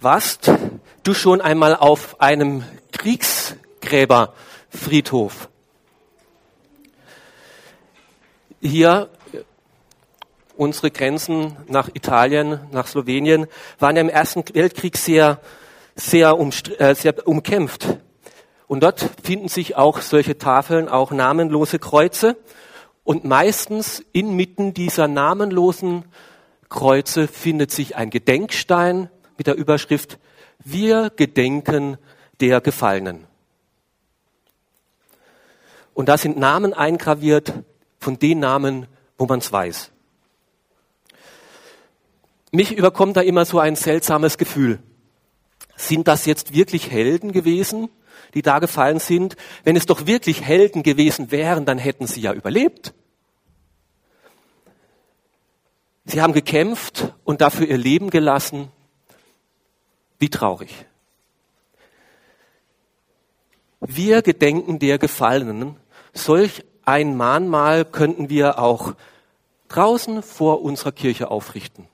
Warst du schon einmal auf einem Kriegsgräberfriedhof? Hier unsere Grenzen nach Italien, nach Slowenien waren ja im Ersten Weltkrieg sehr, sehr, äh, sehr umkämpft. Und dort finden sich auch solche Tafeln, auch namenlose Kreuze. Und meistens inmitten dieser namenlosen Kreuze findet sich ein Gedenkstein mit der Überschrift Wir gedenken der Gefallenen. Und da sind Namen eingraviert von den Namen, wo man es weiß. Mich überkommt da immer so ein seltsames Gefühl. Sind das jetzt wirklich Helden gewesen, die da gefallen sind? Wenn es doch wirklich Helden gewesen wären, dann hätten sie ja überlebt. Sie haben gekämpft und dafür ihr Leben gelassen. Wie traurig. Wir gedenken der Gefallenen. Solch ein Mahnmal könnten wir auch draußen vor unserer Kirche aufrichten.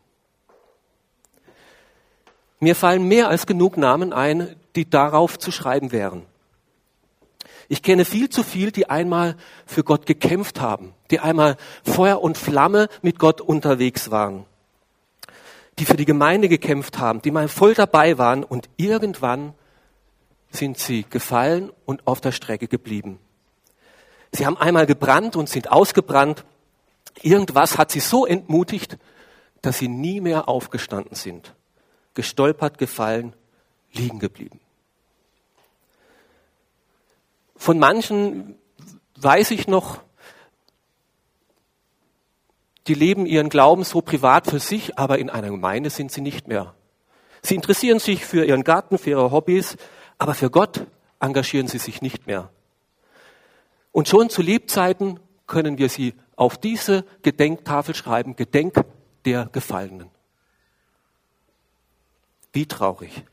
Mir fallen mehr als genug Namen ein, die darauf zu schreiben wären. Ich kenne viel zu viel, die einmal für Gott gekämpft haben, die einmal Feuer und Flamme mit Gott unterwegs waren, die für die Gemeinde gekämpft haben, die mal voll dabei waren und irgendwann sind sie gefallen und auf der Strecke geblieben. Sie haben einmal gebrannt und sind ausgebrannt. Irgendwas hat sie so entmutigt, dass sie nie mehr aufgestanden sind. Gestolpert, gefallen, liegen geblieben. Von manchen weiß ich noch, die leben ihren Glauben so privat für sich, aber in einer Gemeinde sind sie nicht mehr. Sie interessieren sich für ihren Garten, für ihre Hobbys, aber für Gott engagieren sie sich nicht mehr. Und schon zu Lebzeiten können wir sie auf diese Gedenktafel schreiben, Gedenk der Gefallenen. Wie traurig.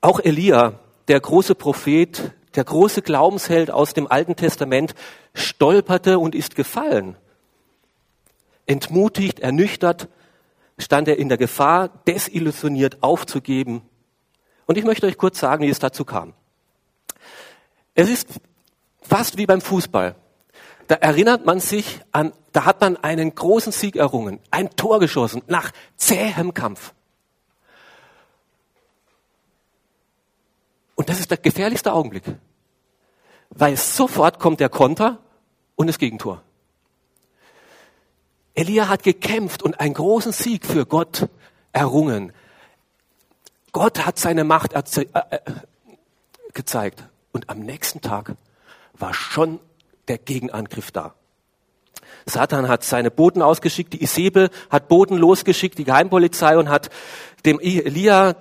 Auch Elia, der große Prophet, der große Glaubensheld aus dem Alten Testament, stolperte und ist gefallen. Entmutigt, ernüchtert, stand er in der Gefahr, desillusioniert aufzugeben. Und ich möchte euch kurz sagen, wie es dazu kam. Es ist fast wie beim Fußball. Da erinnert man sich an, da hat man einen großen Sieg errungen, ein Tor geschossen nach zähem Kampf. Und das ist der gefährlichste Augenblick, weil sofort kommt der Konter und das Gegentor. Elia hat gekämpft und einen großen Sieg für Gott errungen. Gott hat seine Macht äh, äh, gezeigt. Und am nächsten Tag war schon der Gegenangriff da. Satan hat seine Boten ausgeschickt, die Isabel hat Boten losgeschickt, die Geheimpolizei und hat dem Elia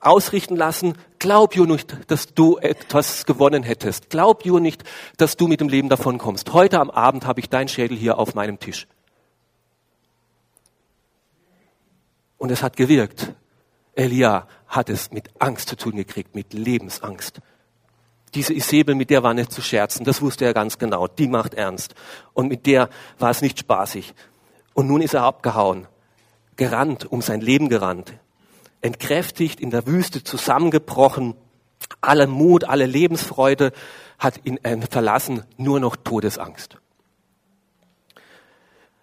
ausrichten lassen, glaub ju nicht, dass du etwas gewonnen hättest. Glaub ju nicht, dass du mit dem Leben davon kommst. Heute am Abend habe ich dein Schädel hier auf meinem Tisch. Und es hat gewirkt. Elia hat es mit Angst zu tun gekriegt, mit Lebensangst. Diese Isabel, mit der war nicht zu scherzen, das wusste er ganz genau, die macht ernst. Und mit der war es nicht spaßig. Und nun ist er abgehauen, gerannt, um sein Leben gerannt, entkräftigt, in der Wüste zusammengebrochen, alle Mut, alle Lebensfreude hat ihn äh, verlassen, nur noch Todesangst.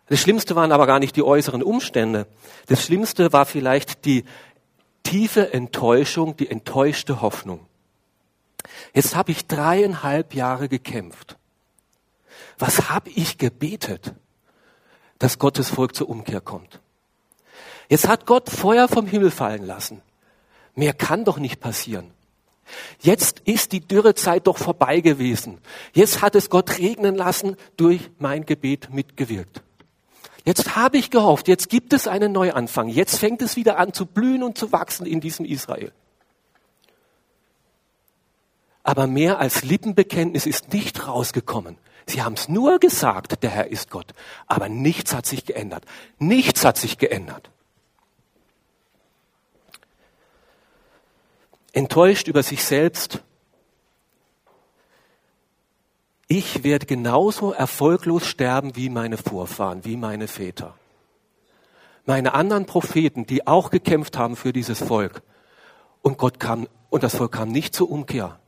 Das Schlimmste waren aber gar nicht die äußeren Umstände. Das Schlimmste war vielleicht die tiefe Enttäuschung, die enttäuschte Hoffnung. Jetzt habe ich dreieinhalb Jahre gekämpft. Was habe ich gebetet, dass Gottes Volk zur Umkehr kommt? Jetzt hat Gott Feuer vom Himmel fallen lassen. Mehr kann doch nicht passieren. Jetzt ist die Dürrezeit doch vorbei gewesen. Jetzt hat es Gott regnen lassen, durch mein Gebet mitgewirkt. Jetzt habe ich gehofft, jetzt gibt es einen Neuanfang. Jetzt fängt es wieder an zu blühen und zu wachsen in diesem Israel. Aber mehr als Lippenbekenntnis ist nicht rausgekommen. Sie haben es nur gesagt, der Herr ist Gott. Aber nichts hat sich geändert. Nichts hat sich geändert. Enttäuscht über sich selbst. Ich werde genauso erfolglos sterben wie meine Vorfahren, wie meine Väter. meine anderen Propheten, die auch gekämpft haben für dieses Volk. Und Gott kam, und das Volk kam nicht zur Umkehr.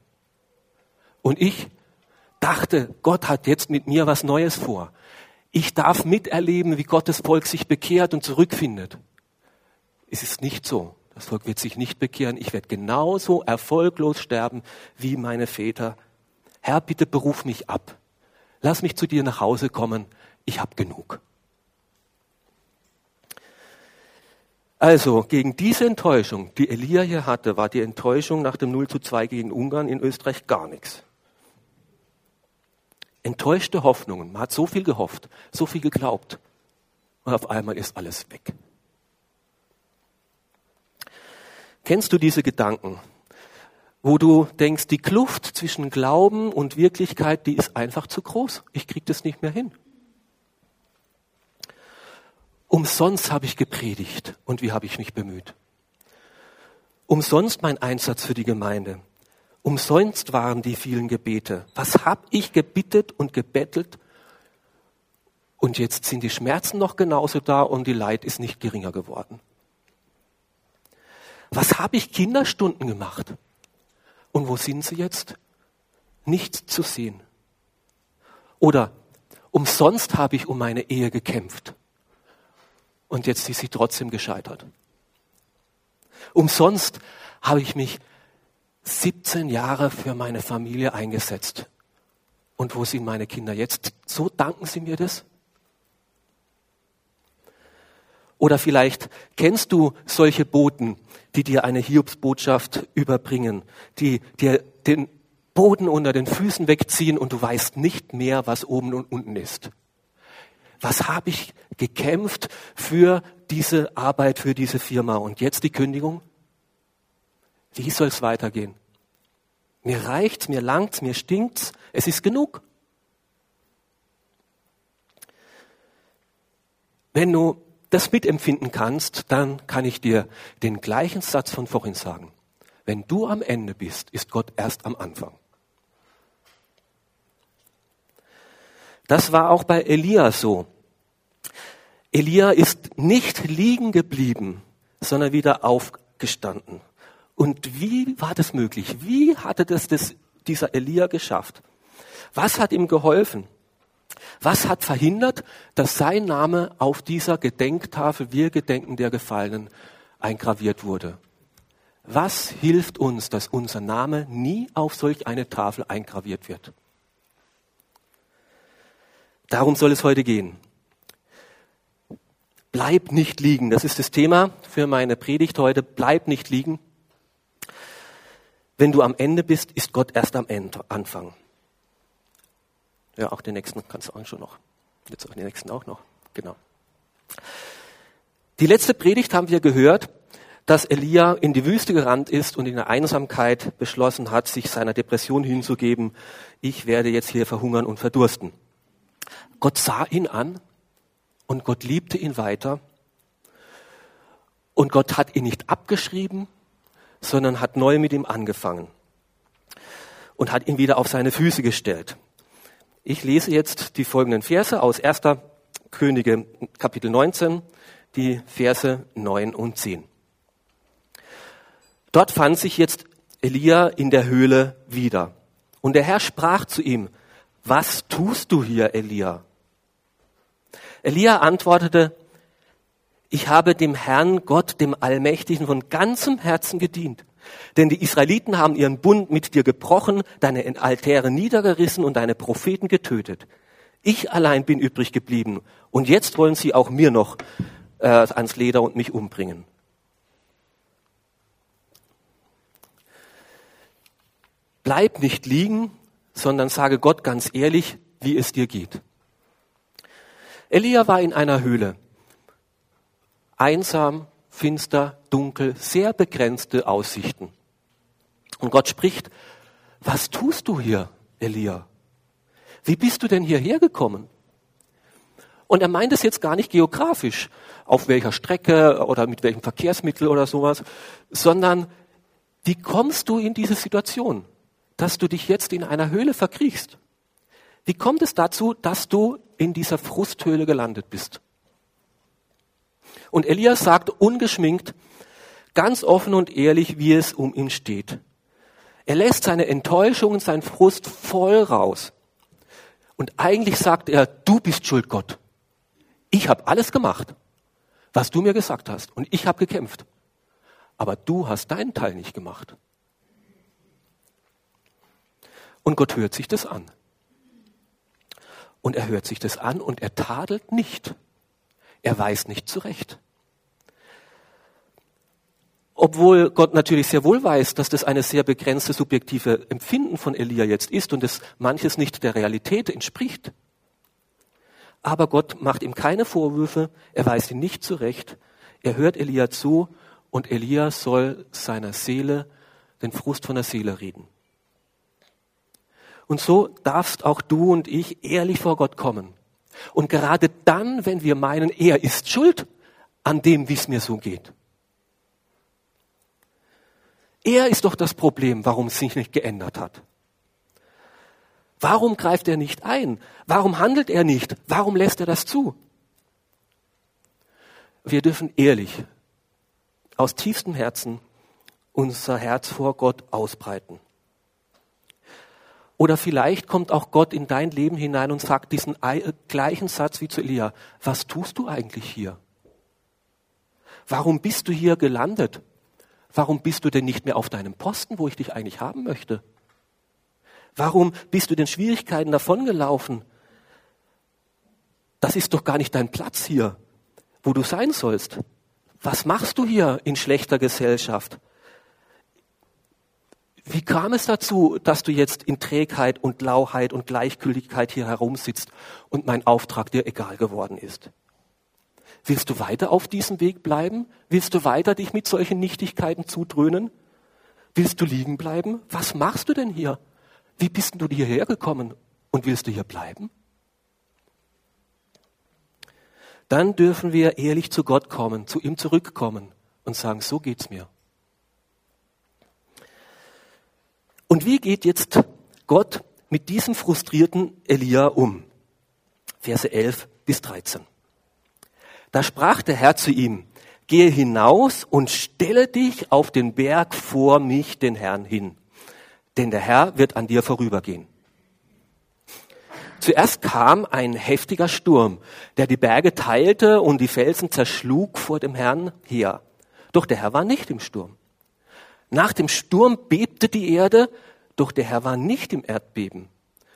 Und ich dachte, Gott hat jetzt mit mir was Neues vor. Ich darf miterleben, wie Gottes Volk sich bekehrt und zurückfindet. Es ist nicht so. Das Volk wird sich nicht bekehren. Ich werde genauso erfolglos sterben wie meine Väter. Herr, bitte beruf mich ab. Lass mich zu dir nach Hause kommen. Ich habe genug. Also gegen diese Enttäuschung, die Elia hier hatte, war die Enttäuschung nach dem 0 zu 2 gegen Ungarn in Österreich gar nichts. Enttäuschte Hoffnungen. Man hat so viel gehofft, so viel geglaubt. Und auf einmal ist alles weg. Kennst du diese Gedanken, wo du denkst, die Kluft zwischen Glauben und Wirklichkeit, die ist einfach zu groß. Ich krieg das nicht mehr hin. Umsonst habe ich gepredigt und wie habe ich mich bemüht. Umsonst mein Einsatz für die Gemeinde. Umsonst waren die vielen Gebete. Was habe ich gebittet und gebettelt? Und jetzt sind die Schmerzen noch genauso da und die Leid ist nicht geringer geworden. Was habe ich Kinderstunden gemacht? Und wo sind sie jetzt? Nicht zu sehen. Oder umsonst habe ich um meine Ehe gekämpft. Und jetzt ist sie trotzdem gescheitert. Umsonst habe ich mich 17 Jahre für meine Familie eingesetzt. Und wo sind meine Kinder jetzt? So danken sie mir das? Oder vielleicht kennst du solche Boten, die dir eine Hiobsbotschaft überbringen, die dir den Boden unter den Füßen wegziehen und du weißt nicht mehr, was oben und unten ist. Was habe ich gekämpft für diese Arbeit, für diese Firma und jetzt die Kündigung? Wie soll es weitergehen? Mir reicht's, mir langt's, mir stinkt's, es ist genug. Wenn du das mitempfinden kannst, dann kann ich dir den gleichen Satz von vorhin sagen. Wenn du am Ende bist, ist Gott erst am Anfang. Das war auch bei Elia so. Elia ist nicht liegen geblieben, sondern wieder aufgestanden. Und wie war das möglich? Wie hatte das, das dieser Elia geschafft? Was hat ihm geholfen? Was hat verhindert, dass sein Name auf dieser Gedenktafel, wir gedenken der Gefallenen, eingraviert wurde? Was hilft uns, dass unser Name nie auf solch eine Tafel eingraviert wird? Darum soll es heute gehen. Bleib nicht liegen. Das ist das Thema für meine Predigt heute. Bleib nicht liegen. Wenn du am Ende bist, ist Gott erst am Anfang. Ja, auch den nächsten kannst du auch schon noch. Jetzt auch den nächsten auch noch. Genau. Die letzte Predigt haben wir gehört, dass Elia in die Wüste gerannt ist und in der Einsamkeit beschlossen hat, sich seiner Depression hinzugeben. Ich werde jetzt hier verhungern und verdursten. Gott sah ihn an und Gott liebte ihn weiter. Und Gott hat ihn nicht abgeschrieben, sondern hat neu mit ihm angefangen und hat ihn wieder auf seine Füße gestellt. Ich lese jetzt die folgenden Verse aus 1. Könige Kapitel 19, die Verse 9 und 10. Dort fand sich jetzt Elia in der Höhle wieder. Und der Herr sprach zu ihm, was tust du hier, Elia? Elia antwortete, ich habe dem Herrn Gott, dem Allmächtigen, von ganzem Herzen gedient. Denn die Israeliten haben ihren Bund mit dir gebrochen, deine Altäre niedergerissen und deine Propheten getötet. Ich allein bin übrig geblieben und jetzt wollen sie auch mir noch äh, ans Leder und mich umbringen. Bleib nicht liegen, sondern sage Gott ganz ehrlich, wie es dir geht. Elia war in einer Höhle einsam, finster, dunkel, sehr begrenzte Aussichten. Und Gott spricht, was tust du hier, Elia? Wie bist du denn hierher gekommen? Und er meint es jetzt gar nicht geografisch, auf welcher Strecke oder mit welchem Verkehrsmittel oder sowas, sondern wie kommst du in diese Situation, dass du dich jetzt in einer Höhle verkriechst? Wie kommt es dazu, dass du in dieser Frusthöhle gelandet bist? Und Elias sagt ungeschminkt, ganz offen und ehrlich, wie es um ihn steht. Er lässt seine Enttäuschung und seinen Frust voll raus. Und eigentlich sagt er, du bist schuld, Gott. Ich habe alles gemacht, was du mir gesagt hast. Und ich habe gekämpft. Aber du hast deinen Teil nicht gemacht. Und Gott hört sich das an. Und er hört sich das an und er tadelt nicht. Er weiß nicht zurecht. Obwohl Gott natürlich sehr wohl weiß, dass das eine sehr begrenzte subjektive Empfinden von Elia jetzt ist und es manches nicht der Realität entspricht. Aber Gott macht ihm keine Vorwürfe, er weist ihn nicht zurecht, er hört Elia zu und Elia soll seiner Seele, den Frust von der Seele reden. Und so darfst auch du und ich ehrlich vor Gott kommen. Und gerade dann, wenn wir meinen, er ist schuld an dem, wie es mir so geht. Er ist doch das Problem, warum es sich nicht geändert hat. Warum greift er nicht ein? Warum handelt er nicht? Warum lässt er das zu? Wir dürfen ehrlich, aus tiefstem Herzen unser Herz vor Gott ausbreiten. Oder vielleicht kommt auch Gott in dein Leben hinein und sagt diesen gleichen Satz wie zu Elia. Was tust du eigentlich hier? Warum bist du hier gelandet? Warum bist du denn nicht mehr auf deinem Posten, wo ich dich eigentlich haben möchte? Warum bist du den Schwierigkeiten davongelaufen? Das ist doch gar nicht dein Platz hier, wo du sein sollst. Was machst du hier in schlechter Gesellschaft? Wie kam es dazu, dass du jetzt in Trägheit und Lauheit und Gleichgültigkeit hier herumsitzt und mein Auftrag dir egal geworden ist? Willst du weiter auf diesem Weg bleiben? Willst du weiter dich mit solchen Nichtigkeiten zudröhnen? Willst du liegen bleiben? Was machst du denn hier? Wie bist du hierher gekommen? Und willst du hier bleiben? Dann dürfen wir ehrlich zu Gott kommen, zu ihm zurückkommen und sagen, so geht's mir. Und wie geht jetzt Gott mit diesem frustrierten Elia um? Verse 11 bis 13. Da sprach der Herr zu ihm, gehe hinaus und stelle dich auf den Berg vor mich, den Herrn, hin, denn der Herr wird an dir vorübergehen. Zuerst kam ein heftiger Sturm, der die Berge teilte und die Felsen zerschlug vor dem Herrn her. Doch der Herr war nicht im Sturm. Nach dem Sturm bebte die Erde, doch der Herr war nicht im Erdbeben.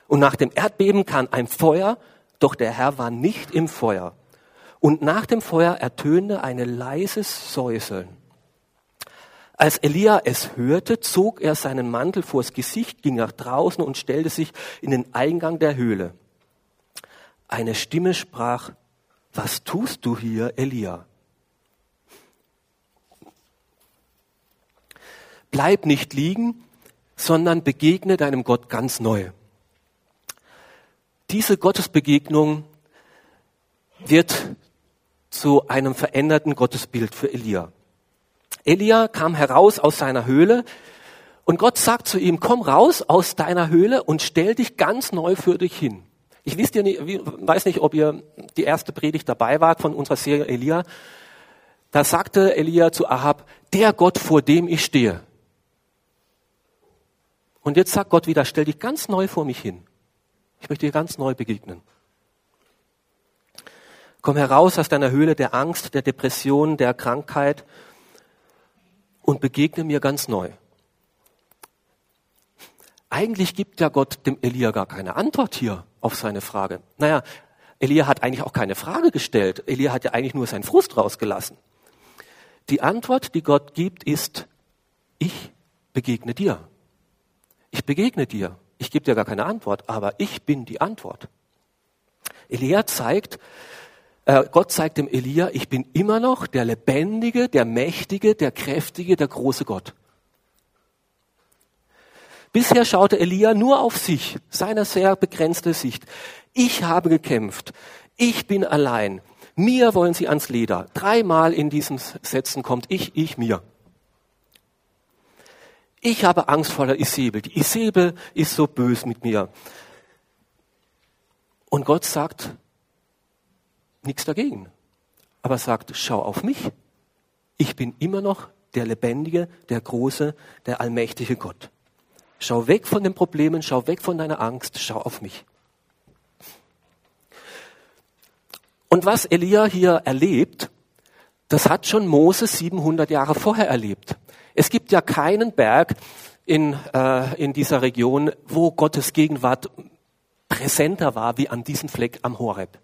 Und nach dem Erdbeben kam ein Feuer, doch der Herr war nicht im Feuer. Und nach dem Feuer ertönte ein leises Säuseln. Als Elia es hörte, zog er seinen Mantel vors Gesicht, ging nach draußen und stellte sich in den Eingang der Höhle. Eine Stimme sprach, was tust du hier, Elia? Bleib nicht liegen, sondern begegne deinem Gott ganz neu. Diese Gottesbegegnung wird zu einem veränderten Gottesbild für Elia. Elia kam heraus aus seiner Höhle und Gott sagt zu ihm, komm raus aus deiner Höhle und stell dich ganz neu für dich hin. Ich weiß nicht, ob ihr die erste Predigt dabei wart von unserer Serie Elia. Da sagte Elia zu Ahab, der Gott, vor dem ich stehe. Und jetzt sagt Gott wieder, stell dich ganz neu vor mich hin. Ich möchte dir ganz neu begegnen. Komm heraus aus deiner Höhle der Angst, der Depression, der Krankheit und begegne mir ganz neu. Eigentlich gibt ja Gott dem Elia gar keine Antwort hier auf seine Frage. Naja, Elia hat eigentlich auch keine Frage gestellt. Elia hat ja eigentlich nur seinen Frust rausgelassen. Die Antwort, die Gott gibt, ist, ich begegne dir. Ich begegne dir. Ich gebe dir gar keine Antwort, aber ich bin die Antwort. Elia zeigt, äh, Gott zeigt dem Elia, ich bin immer noch der lebendige, der mächtige, der kräftige, der große Gott. Bisher schaute Elia nur auf sich, seine sehr begrenzte Sicht. Ich habe gekämpft. Ich bin allein. Mir wollen sie ans Leder. Dreimal in diesen Sätzen kommt ich, ich, mir. Ich habe Angst vor der Isabel. Die Isabel ist so bös mit mir. Und Gott sagt nichts dagegen. aber sagt, schau auf mich. Ich bin immer noch der lebendige, der große, der allmächtige Gott. Schau weg von den Problemen, schau weg von deiner Angst, schau auf mich. Und was Elia hier erlebt, das hat schon Mose 700 Jahre vorher erlebt. Es gibt ja keinen Berg in, äh, in dieser Region, wo Gottes Gegenwart präsenter war wie an diesem Fleck am Horeb.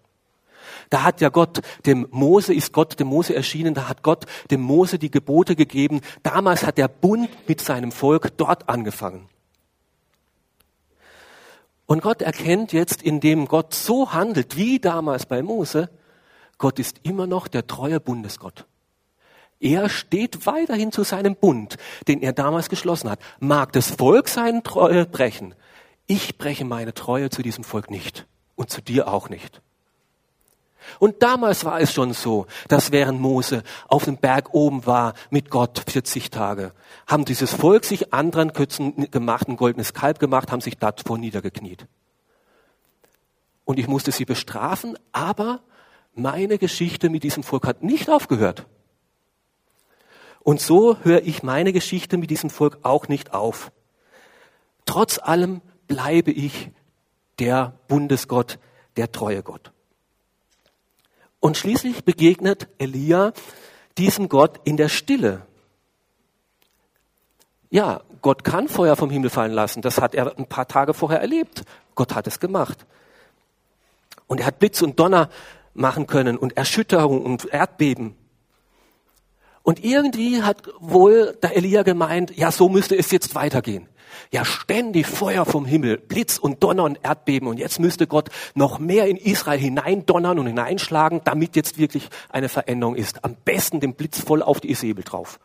Da hat ja Gott dem Mose, ist Gott dem Mose erschienen, da hat Gott dem Mose die Gebote gegeben. Damals hat der Bund mit seinem Volk dort angefangen. Und Gott erkennt jetzt, indem Gott so handelt wie damals bei Mose, Gott ist immer noch der treue Bundesgott. Er steht weiterhin zu seinem Bund, den er damals geschlossen hat. Mag das Volk seine Treue brechen? Ich breche meine Treue zu diesem Volk nicht und zu dir auch nicht. Und damals war es schon so, dass während Mose auf dem Berg oben war mit Gott 40 Tage, haben dieses Volk sich anderen Kötzen gemacht, ein goldenes Kalb gemacht, haben sich davor niedergekniet. Und ich musste sie bestrafen, aber meine Geschichte mit diesem Volk hat nicht aufgehört. Und so höre ich meine Geschichte mit diesem Volk auch nicht auf. Trotz allem bleibe ich der Bundesgott, der treue Gott. Und schließlich begegnet Elia diesem Gott in der Stille. Ja, Gott kann Feuer vom Himmel fallen lassen. Das hat er ein paar Tage vorher erlebt. Gott hat es gemacht. Und er hat Blitz und Donner machen können und Erschütterung und Erdbeben. Und irgendwie hat wohl der Elia gemeint, ja, so müsste es jetzt weitergehen ja ständig Feuer vom Himmel, Blitz und Donner und Erdbeben. Und jetzt müsste Gott noch mehr in Israel hineindonnern und hineinschlagen, damit jetzt wirklich eine Veränderung ist. Am besten den Blitz voll auf die Isabel drauf.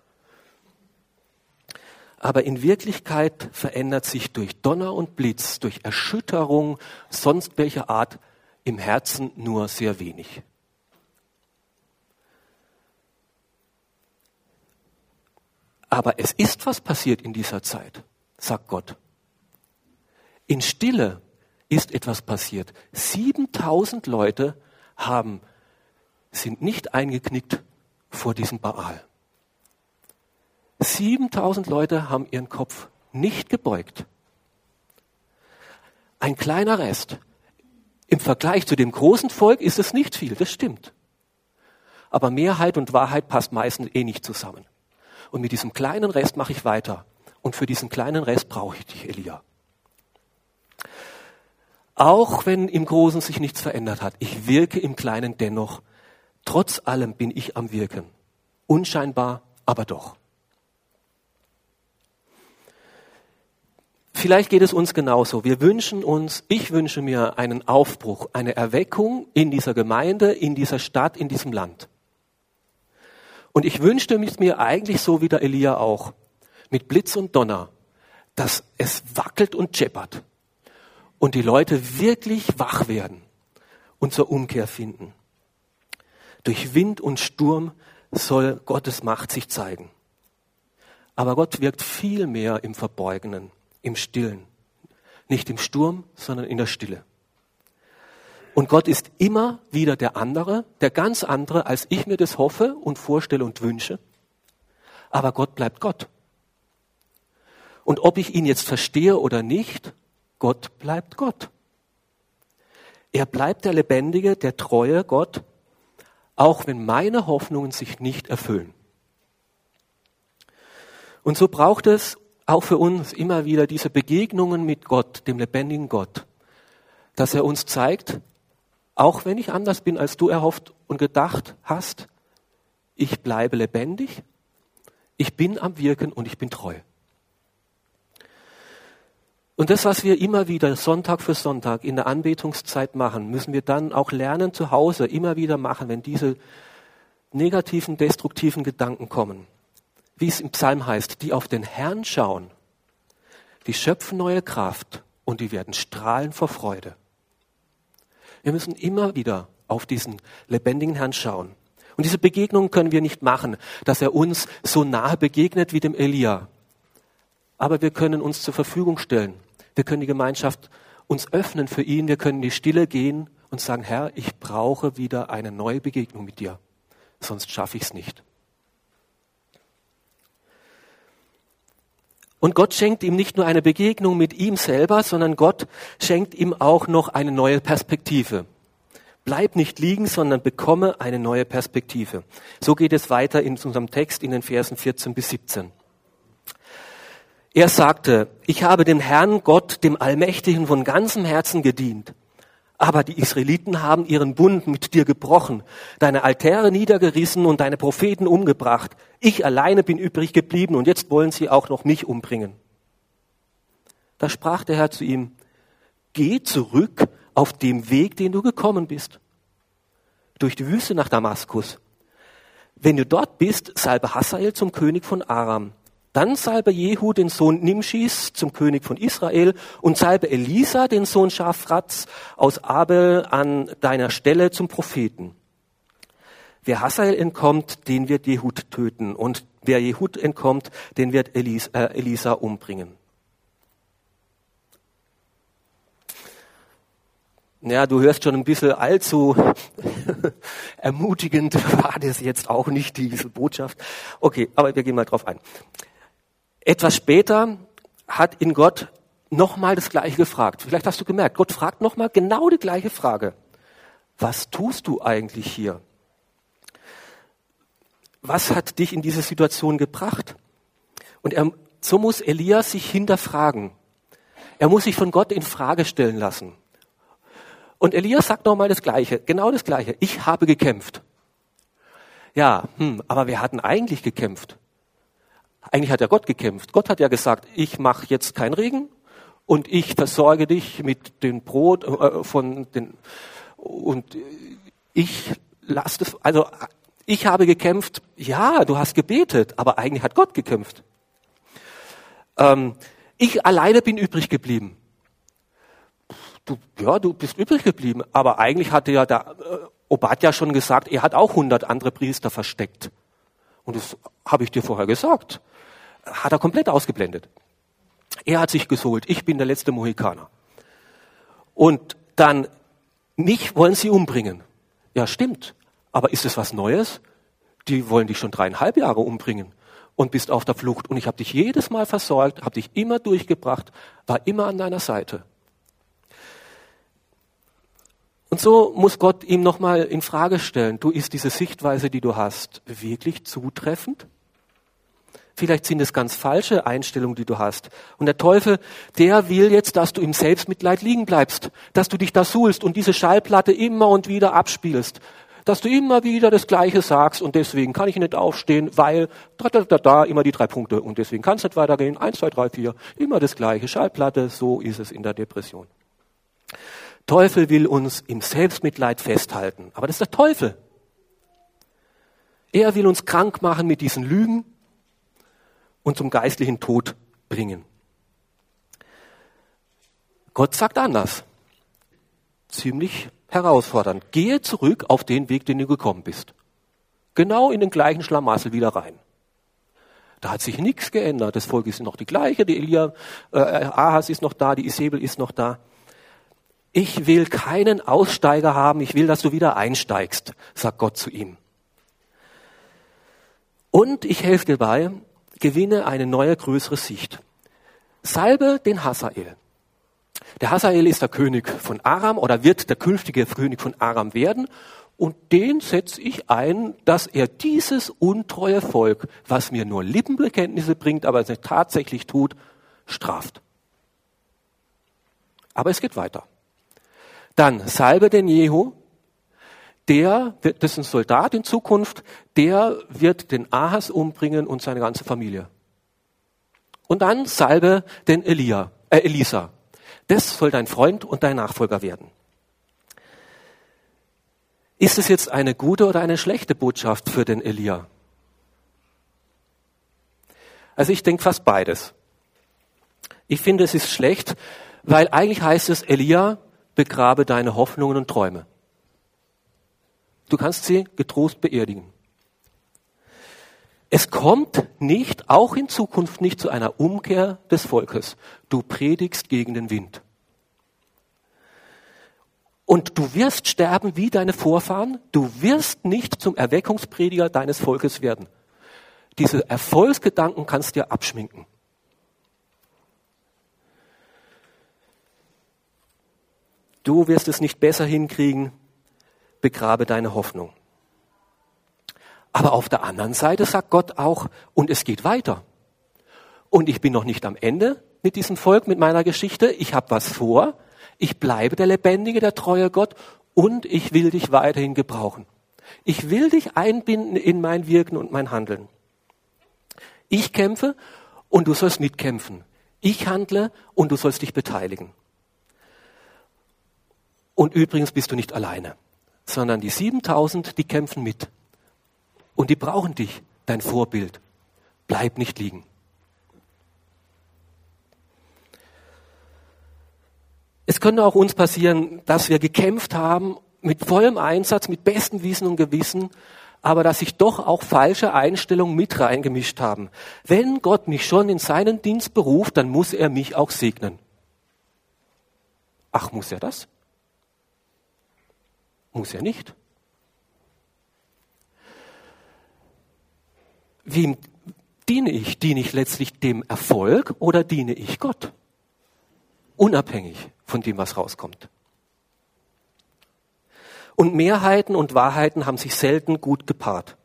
Aber in Wirklichkeit verändert sich durch Donner und Blitz, durch Erschütterung, sonst welcher Art, im Herzen nur sehr wenig. Aber es ist was passiert in dieser Zeit sagt Gott. In Stille ist etwas passiert. 7000 Leute haben, sind nicht eingeknickt vor diesem Baal. 7000 Leute haben ihren Kopf nicht gebeugt. Ein kleiner Rest. Im Vergleich zu dem großen Volk ist es nicht viel, das stimmt. Aber Mehrheit und Wahrheit passt meistens eh nicht zusammen. Und mit diesem kleinen Rest mache ich weiter. Und für diesen kleinen Rest brauche ich dich, Elia. Auch wenn im Großen sich nichts verändert hat, ich wirke im Kleinen dennoch. Trotz allem bin ich am Wirken. Unscheinbar, aber doch. Vielleicht geht es uns genauso. Wir wünschen uns, ich wünsche mir einen Aufbruch, eine Erweckung in dieser Gemeinde, in dieser Stadt, in diesem Land. Und ich wünschte mir eigentlich so wie der Elia auch, mit Blitz und Donner, dass es wackelt und scheppert und die Leute wirklich wach werden und zur Umkehr finden. Durch Wind und Sturm soll Gottes Macht sich zeigen. Aber Gott wirkt viel mehr im Verbeugenen, im Stillen. Nicht im Sturm, sondern in der Stille. Und Gott ist immer wieder der andere, der ganz andere, als ich mir das hoffe und vorstelle und wünsche. Aber Gott bleibt Gott. Und ob ich ihn jetzt verstehe oder nicht, Gott bleibt Gott. Er bleibt der lebendige, der treue Gott, auch wenn meine Hoffnungen sich nicht erfüllen. Und so braucht es auch für uns immer wieder diese Begegnungen mit Gott, dem lebendigen Gott, dass er uns zeigt, auch wenn ich anders bin, als du erhofft und gedacht hast, ich bleibe lebendig, ich bin am Wirken und ich bin treu. Und das, was wir immer wieder Sonntag für Sonntag in der Anbetungszeit machen, müssen wir dann auch lernen zu Hause immer wieder machen, wenn diese negativen, destruktiven Gedanken kommen. Wie es im Psalm heißt, die auf den Herrn schauen, die schöpfen neue Kraft und die werden strahlen vor Freude. Wir müssen immer wieder auf diesen lebendigen Herrn schauen. Und diese Begegnung können wir nicht machen, dass er uns so nahe begegnet wie dem Elia. Aber wir können uns zur Verfügung stellen wir können die Gemeinschaft uns öffnen für ihn. Wir können in die Stille gehen und sagen, Herr, ich brauche wieder eine neue Begegnung mit dir. sonst schaffe ich es nicht. Und Gott schenkt ihm nicht nur eine Begegnung mit ihm selber, sondern Gott schenkt ihm auch noch eine neue Perspektive. Bleib nicht liegen, sondern bekomme eine neue Perspektive. So geht es weiter in unserem Text in den Versen 14 bis 17. Er sagte, ich habe dem Herrn Gott, dem Allmächtigen, von ganzem Herzen gedient. Aber die Israeliten haben ihren Bund mit dir gebrochen, deine Altäre niedergerissen und deine Propheten umgebracht. Ich alleine bin übrig geblieben und jetzt wollen sie auch noch mich umbringen. Da sprach der Herr zu ihm, geh zurück auf dem Weg, den du gekommen bist, durch die Wüste nach Damaskus. Wenn du dort bist, salbe Hasael zum König von Aram. Dann salbe Jehu den Sohn Nimschis zum König von Israel und salbe Elisa den Sohn Schafratz aus Abel an deiner Stelle zum Propheten. Wer Hasael entkommt, den wird Jehud töten und wer Jehud entkommt, den wird Elis, äh, Elisa umbringen. Ja, du hörst schon ein bisschen allzu ermutigend war das jetzt auch nicht, diese Botschaft. Okay, aber wir gehen mal drauf ein. Etwas später hat ihn Gott nochmal das Gleiche gefragt. Vielleicht hast du gemerkt, Gott fragt nochmal genau die gleiche Frage. Was tust du eigentlich hier? Was hat dich in diese Situation gebracht? Und er, so muss Elias sich hinterfragen. Er muss sich von Gott in Frage stellen lassen. Und Elias sagt nochmal das Gleiche, genau das Gleiche. Ich habe gekämpft. Ja, hm, aber wir hatten eigentlich gekämpft. Eigentlich hat ja Gott gekämpft. Gott hat ja gesagt, ich mache jetzt keinen Regen und ich versorge dich mit dem Brot äh, von den und ich lasse. Also ich habe gekämpft. Ja, du hast gebetet, aber eigentlich hat Gott gekämpft. Ähm, ich alleine bin übrig geblieben. Du, ja, du bist übrig geblieben, aber eigentlich hatte ja der äh, Obadja schon gesagt, er hat auch hundert andere Priester versteckt. Und das habe ich dir vorher gesagt hat er komplett ausgeblendet. Er hat sich gesohlt, ich bin der letzte Mohikaner. Und dann, mich wollen sie umbringen. Ja, stimmt. Aber ist es was Neues? Die wollen dich schon dreieinhalb Jahre umbringen und bist auf der Flucht. Und ich habe dich jedes Mal versorgt, habe dich immer durchgebracht, war immer an deiner Seite. Und so muss Gott ihm nochmal in Frage stellen, du ist diese Sichtweise, die du hast, wirklich zutreffend? Vielleicht sind es ganz falsche Einstellungen, die du hast. Und der Teufel, der will jetzt, dass du im Selbstmitleid liegen bleibst, dass du dich da suhlst und diese Schallplatte immer und wieder abspielst, dass du immer wieder das Gleiche sagst und deswegen kann ich nicht aufstehen, weil da, da, da, da immer die drei Punkte und deswegen kann es nicht weitergehen. Eins, zwei, drei, vier, immer das Gleiche. Schallplatte, so ist es in der Depression. Teufel will uns im Selbstmitleid festhalten, aber das ist der Teufel. Er will uns krank machen mit diesen Lügen, und zum geistlichen Tod bringen. Gott sagt anders. Ziemlich herausfordernd. Gehe zurück auf den Weg, den du gekommen bist. Genau in den gleichen Schlamassel wieder rein. Da hat sich nichts geändert. Das Volk ist noch die gleiche. Die Elia, äh, Ahas ist noch da, die Isabel ist noch da. Ich will keinen Aussteiger haben. Ich will, dass du wieder einsteigst, sagt Gott zu ihm. Und ich helfe dir bei, gewinne eine neue, größere Sicht. Salbe den Hasael. Der Hasael ist der König von Aram oder wird der künftige König von Aram werden. Und den setze ich ein, dass er dieses untreue Volk, was mir nur Lippenbekenntnisse bringt, aber es nicht tatsächlich tut, straft. Aber es geht weiter. Dann salbe den Jehu, der, das ist ein Soldat in Zukunft, der wird den Ahas umbringen und seine ganze Familie. Und dann salbe den Elia, äh, Elisa. Das soll dein Freund und dein Nachfolger werden. Ist es jetzt eine gute oder eine schlechte Botschaft für den Elia? Also ich denke fast beides. Ich finde, es ist schlecht, weil eigentlich heißt es, Elia, begrabe deine Hoffnungen und Träume. Du kannst sie getrost beerdigen. Es kommt nicht, auch in Zukunft nicht zu einer Umkehr des Volkes. Du predigst gegen den Wind. Und du wirst sterben wie deine Vorfahren. Du wirst nicht zum Erweckungsprediger deines Volkes werden. Diese Erfolgsgedanken kannst du dir abschminken. Du wirst es nicht besser hinkriegen, begrabe deine Hoffnung. Aber auf der anderen Seite sagt Gott auch, und es geht weiter. Und ich bin noch nicht am Ende mit diesem Volk, mit meiner Geschichte. Ich habe was vor. Ich bleibe der lebendige, der treue Gott und ich will dich weiterhin gebrauchen. Ich will dich einbinden in mein Wirken und mein Handeln. Ich kämpfe und du sollst mitkämpfen. Ich handle und du sollst dich beteiligen. Und übrigens bist du nicht alleine, sondern die 7000, die kämpfen mit. Und die brauchen dich, dein Vorbild. Bleib nicht liegen. Es könnte auch uns passieren, dass wir gekämpft haben mit vollem Einsatz, mit bestem Wissen und Gewissen, aber dass sich doch auch falsche Einstellungen mit reingemischt haben. Wenn Gott mich schon in seinen Dienst beruft, dann muss er mich auch segnen. Ach, muss er das? Muss er nicht. Wem diene ich? Diene ich letztlich dem Erfolg oder diene ich Gott? Unabhängig von dem, was rauskommt. Und Mehrheiten und Wahrheiten haben sich selten gut gepaart.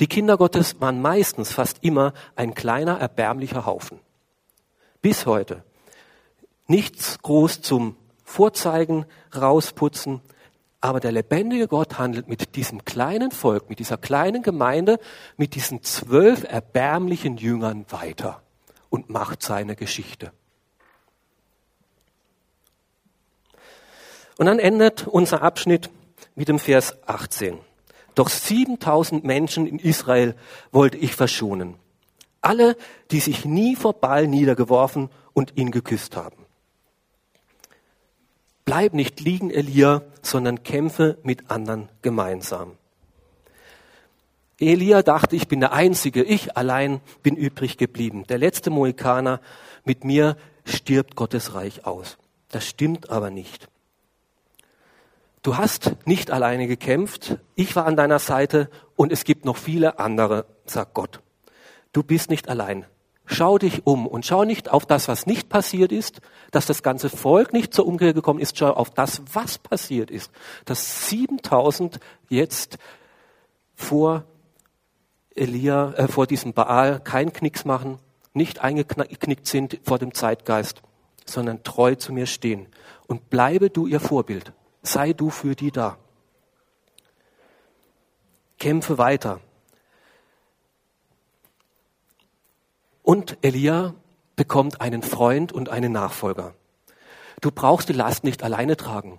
Die Kinder Gottes waren meistens fast immer ein kleiner, erbärmlicher Haufen. Bis heute. Nichts groß zum Vorzeigen, rausputzen, aber der lebendige Gott handelt mit diesem kleinen Volk, mit dieser kleinen Gemeinde, mit diesen zwölf erbärmlichen Jüngern weiter und macht seine Geschichte. Und dann endet unser Abschnitt mit dem Vers 18. Doch 7000 Menschen in Israel wollte ich verschonen. Alle, die sich nie vor Baal niedergeworfen und ihn geküsst haben. Bleib nicht liegen, Elia, sondern kämpfe mit anderen gemeinsam. Elia dachte, ich bin der Einzige, ich allein bin übrig geblieben. Der letzte Mohikaner, mit mir stirbt Gottes Reich aus. Das stimmt aber nicht. Du hast nicht alleine gekämpft, ich war an deiner Seite und es gibt noch viele andere, sagt Gott. Du bist nicht allein. Schau dich um und schau nicht auf das, was nicht passiert ist, dass das ganze Volk nicht zur Umkehr gekommen ist, schau auf das, was passiert ist, dass 7000 jetzt vor Elia, äh, vor diesem Baal keinen Knicks machen, nicht eingeknickt sind vor dem Zeitgeist, sondern treu zu mir stehen. Und bleibe du ihr Vorbild. Sei du für die da. Kämpfe weiter. Und Elia bekommt einen Freund und einen Nachfolger. Du brauchst die Last nicht alleine tragen.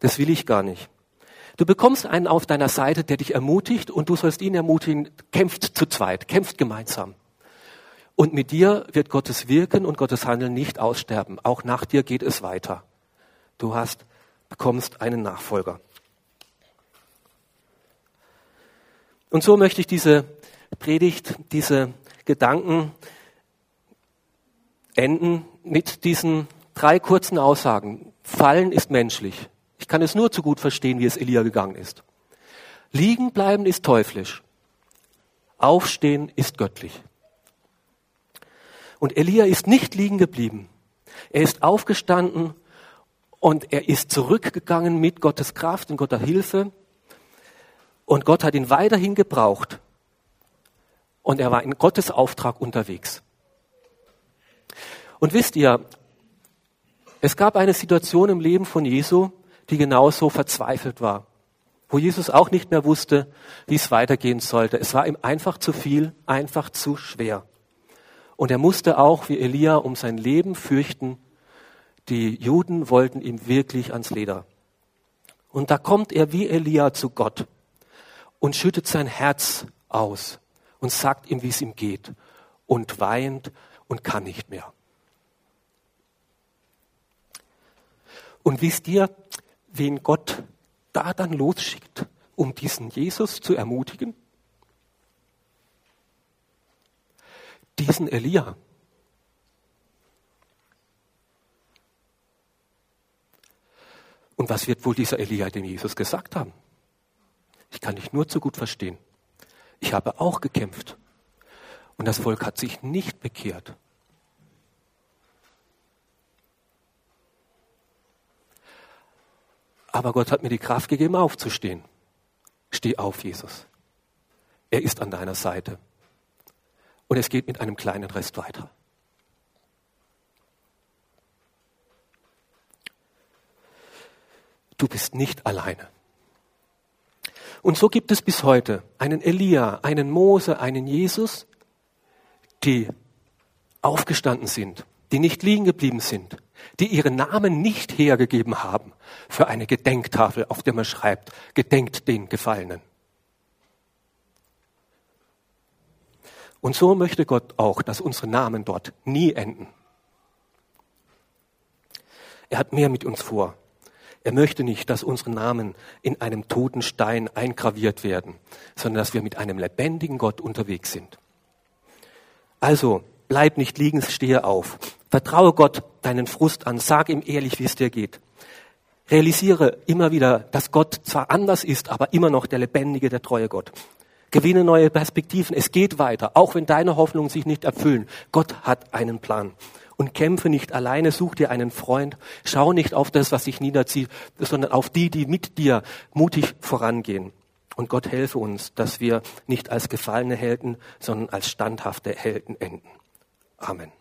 Das will ich gar nicht. Du bekommst einen auf deiner Seite, der dich ermutigt und du sollst ihn ermutigen, kämpft zu zweit, kämpft gemeinsam. Und mit dir wird Gottes Wirken und Gottes Handeln nicht aussterben. Auch nach dir geht es weiter. Du hast, bekommst einen Nachfolger. Und so möchte ich diese Predigt, diese Gedanken enden mit diesen drei kurzen Aussagen. Fallen ist menschlich. Ich kann es nur zu gut verstehen, wie es Elia gegangen ist. Liegen bleiben ist teuflisch. Aufstehen ist göttlich. Und Elia ist nicht liegen geblieben. Er ist aufgestanden und er ist zurückgegangen mit Gottes Kraft und Gottes Hilfe. Und Gott hat ihn weiterhin gebraucht, und er war in Gottes Auftrag unterwegs. Und wisst ihr, es gab eine Situation im Leben von Jesu, die genauso verzweifelt war, wo Jesus auch nicht mehr wusste, wie es weitergehen sollte. Es war ihm einfach zu viel, einfach zu schwer. Und er musste auch wie Elia um sein Leben fürchten. Die Juden wollten ihm wirklich ans Leder. Und da kommt er wie Elia zu Gott und schüttet sein Herz aus und sagt ihm, wie es ihm geht und weint und kann nicht mehr. Und wisst ihr, wen Gott da dann losschickt, um diesen Jesus zu ermutigen? Diesen Elia. Und was wird wohl dieser Elia dem Jesus gesagt haben? Ich kann dich nur zu gut verstehen. Ich habe auch gekämpft. Und das Volk hat sich nicht bekehrt. Aber Gott hat mir die Kraft gegeben, aufzustehen. Steh auf, Jesus. Er ist an deiner Seite. Und es geht mit einem kleinen Rest weiter. Du bist nicht alleine. Und so gibt es bis heute einen Elia, einen Mose, einen Jesus, die aufgestanden sind, die nicht liegen geblieben sind, die ihren Namen nicht hergegeben haben für eine Gedenktafel, auf der man schreibt, gedenkt den Gefallenen. Und so möchte Gott auch, dass unsere Namen dort nie enden. Er hat mehr mit uns vor. Er möchte nicht, dass unsere Namen in einem toten Stein eingraviert werden, sondern dass wir mit einem lebendigen Gott unterwegs sind. Also, bleib nicht liegen, stehe auf. Vertraue Gott deinen Frust an, sag ihm ehrlich, wie es dir geht. Realisiere immer wieder, dass Gott zwar anders ist, aber immer noch der lebendige, der treue Gott. Gewinne neue Perspektiven. Es geht weiter, auch wenn deine Hoffnungen sich nicht erfüllen. Gott hat einen Plan. Und kämpfe nicht alleine, such dir einen Freund. Schau nicht auf das, was sich niederzieht, sondern auf die, die mit dir mutig vorangehen. Und Gott helfe uns, dass wir nicht als gefallene Helden, sondern als standhafte Helden enden. Amen.